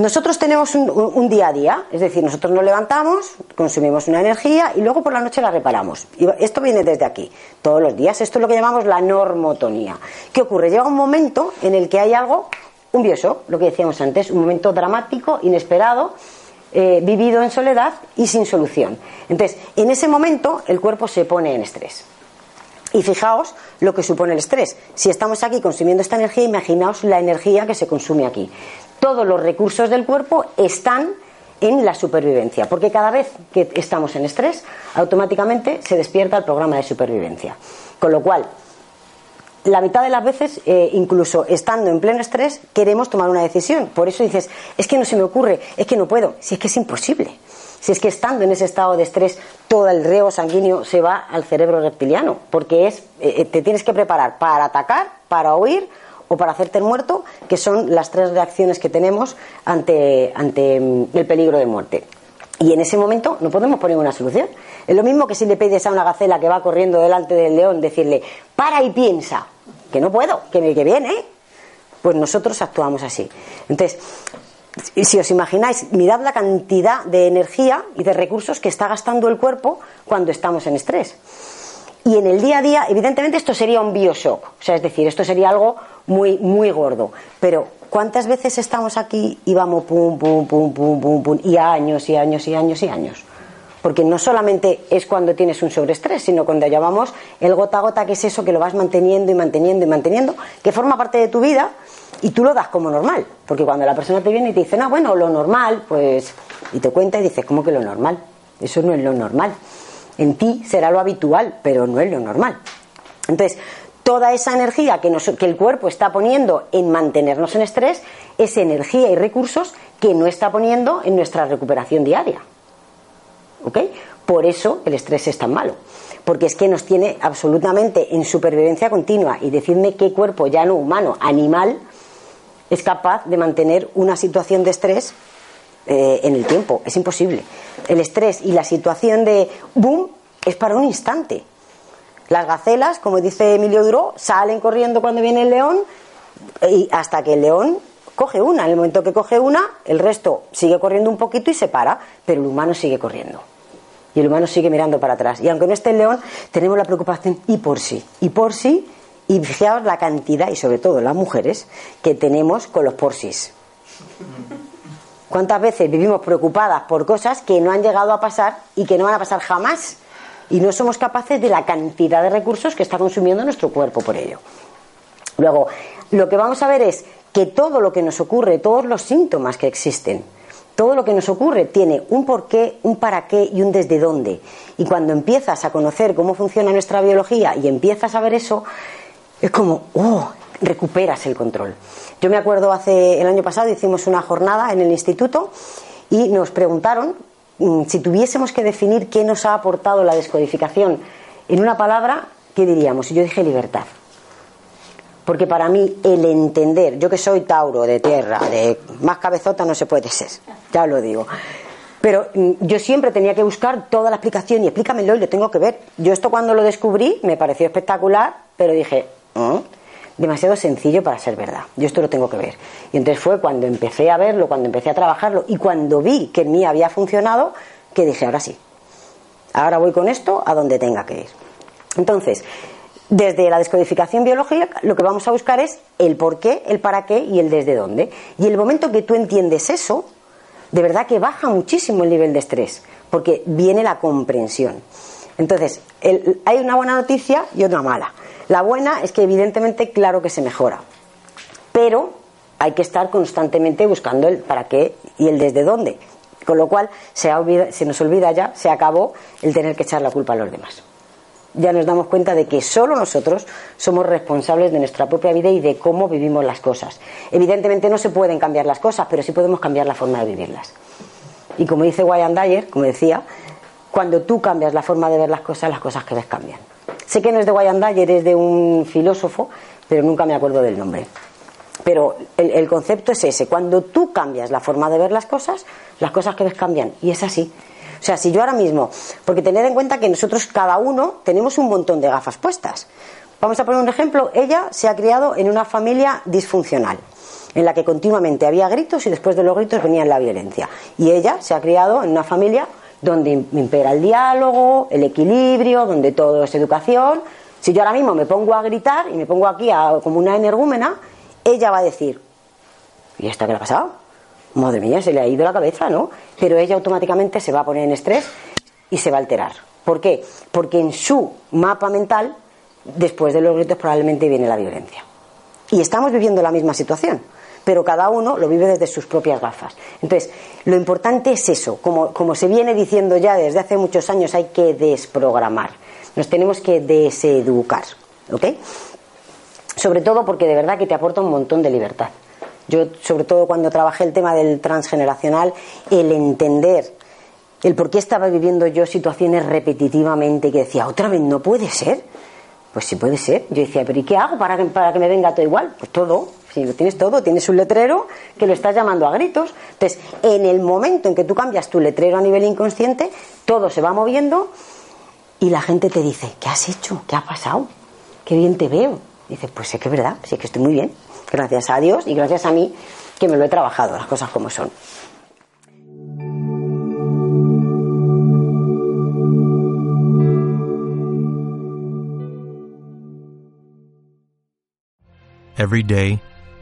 Nosotros tenemos un, día a día, es decir, nosotros nos levantamos, consumimos una energía y luego por la noche la reparamos. Y esto viene desde aquí, todos los días. Esto es lo que llamamos la normotonía. ¿Qué ocurre? Llega un momento en el que hay algo, un lo que decíamos antes, un momento dramático, inesperado, eh, vivido en soledad y sin solución. Entonces, en ese momento el cuerpo se pone en estrés. Y fijaos lo que supone el estrés. Si estamos aquí consumiendo esta energía, imaginaos la energía que se consume aquí todos los recursos del cuerpo están en la supervivencia, porque cada vez que estamos en estrés, automáticamente se despierta el programa de supervivencia. Con lo cual, la mitad de las veces, eh, incluso estando en pleno estrés, queremos tomar una decisión. Por eso dices, es que no se me ocurre, es que no puedo, si es que es imposible. Si es que estando en ese estado de estrés, todo el reo sanguíneo se va al cerebro reptiliano, porque es, eh, eh, te tienes que preparar para atacar, para huir o para hacerte el muerto, que son las tres reacciones que tenemos ante, ante mm, el peligro de muerte. Y en ese momento no podemos poner una solución. Es lo mismo que si le pides a una gacela que va corriendo delante del león decirle, para y piensa, que no puedo, que me que viene. Pues nosotros actuamos así. Entonces, si os imagináis, mirad la cantidad de energía y de recursos que está gastando el cuerpo cuando estamos en estrés. Y en el día a día, evidentemente, esto sería un bioshock. O sea, es decir, esto sería algo muy, muy gordo. Pero, ¿cuántas veces estamos aquí y vamos pum, pum, pum, pum, pum, pum, y años y años y años y años? Porque no solamente es cuando tienes un sobreestrés, sino cuando llamamos el gota a gota, que es eso que lo vas manteniendo y manteniendo y manteniendo, que forma parte de tu vida y tú lo das como normal. Porque cuando la persona te viene y te dice, no, bueno, lo normal, pues, y te cuenta y dices, ¿cómo que lo normal? Eso no es lo normal. En ti será lo habitual, pero no es lo normal. Entonces, toda esa energía que, que, el cuerpo está poniendo en mantenernos en estrés es energía y recursos que no está poniendo en nuestra recuperación diaria. ¿Ok? Por eso el estrés es tan malo. Porque es que nos tiene absolutamente en supervivencia continua. Y decirme qué cuerpo, ya no humano, animal, es capaz de mantener una situación de estrés eh, en el tiempo. Es imposible. El estrés y la situación de boom es para un instante. Las gacelas, como dice Emilio Duro, salen corriendo cuando viene el león y hasta que el león coge una. En el momento que coge una, el resto sigue corriendo un poquito y se para, pero el humano sigue corriendo. Y el humano sigue mirando para atrás. Y aunque no esté el león, tenemos la preocupación y por sí. Y por sí, y fijaos la cantidad, y sobre todo las mujeres, que tenemos con los por sí. ¿Cuántas veces vivimos preocupadas por cosas que no han llegado a pasar y que no van a pasar jamás? Y no somos capaces de la cantidad de recursos que está consumiendo nuestro cuerpo por ello. Luego, lo que vamos a ver es que todo lo que nos ocurre, todos los síntomas que existen, todo lo que nos ocurre tiene un porqué, un para qué y un desde dónde. Y cuando empiezas a conocer cómo funciona nuestra biología y empiezas a ver eso, es como, oh, recuperas el control. Yo me acuerdo hace el año pasado hicimos una jornada en el instituto y nos preguntaron mm, si tuviésemos que definir qué nos ha aportado la descodificación en una palabra, ¿qué diríamos? Y yo dije libertad. Porque para mí el entender, yo que soy Tauro de tierra, de más cabezota no se puede ser, ya lo digo. Pero mm, yo siempre tenía que buscar toda la explicación y explícamelo y lo tengo que ver. Yo esto cuando lo descubrí me pareció espectacular, pero dije, ¿Mm? Demasiado sencillo para ser verdad. Yo esto lo tengo que ver. Y entonces fue cuando empecé a verlo, cuando empecé a trabajarlo y cuando vi que en mí había funcionado, que dije, ahora sí. Ahora voy con esto a donde tenga que ir. Entonces, desde la descodificación biológica lo que vamos a buscar es el por qué, el para qué y el desde dónde. Y el momento que tú entiendes eso, de verdad que baja muchísimo el nivel de estrés, porque viene la comprensión. Entonces, hay una buena noticia y otra mala. La buena es que evidentemente claro que se mejora, pero hay que estar constantemente buscando el para qué y el desde dónde. Con lo cual se, se nos olvida ya, se acabó el tener que echar la culpa a los demás. Ya nos damos cuenta de que solo nosotros somos responsables de nuestra propia vida y de cómo vivimos las cosas. Evidentemente no se pueden cambiar las cosas, pero sí podemos cambiar la forma de vivirlas. Y como dice Wayne Dyer, como decía, cuando tú cambias la forma de ver las cosas, las cosas que ves cambian. Sé que no es de Wayne Dyer, es de un filósofo, pero nunca me acuerdo del nombre. Pero el, concepto es ese. Cuando tú cambias la forma de ver las cosas, las cosas que ves cambian. Y es así. O sea, si yo ahora mismo, porque tened en cuenta que nosotros cada uno tenemos un montón de gafas puestas. Vamos a poner un ejemplo. Ella se ha criado en una familia disfuncional, en la que continuamente había gritos y después de los gritos venía la violencia. Y ella se ha criado en una familia donde impera el diálogo, el equilibrio, donde todo es educación. Si yo ahora mismo me pongo a gritar y me pongo aquí como una energúmena, ella va a decir, ¿y esta qué le ha pasado? Madre mía, se le ha ido la cabeza, ¿no? Pero ella automáticamente se va a poner en estrés y se va a alterar. ¿Por qué? Porque en su mapa mental, después de los gritos, probablemente viene la violencia. Y estamos viviendo la misma situación, pero cada uno lo vive desde sus propias gafas. Entonces, lo importante es eso. Como, como se viene diciendo ya desde hace muchos años, hay que desprogramar. Nos tenemos que deseducar. ¿Ok? sobre todo porque de verdad que te aporta un montón de libertad. Yo, sobre todo cuando trabajé el tema del transgeneracional, el entender el por qué estaba viviendo yo situaciones repetitivamente que decía, otra vez no puede ser. Pues sí puede ser. Yo decía, pero ¿y qué hago para que, para que me venga todo igual? Pues todo. Si lo tienes todo, tienes un letrero que lo estás llamando a gritos. Entonces, en el momento en que tú cambias tu letrero a nivel inconsciente, todo se va moviendo y la gente te dice, ¿qué has hecho? ¿Qué ha pasado? Qué bien te veo dice, pues sé que es verdad, sí que estoy muy bien. Gracias a Dios y gracias a mí que me lo he trabajado, las cosas como son. Every day,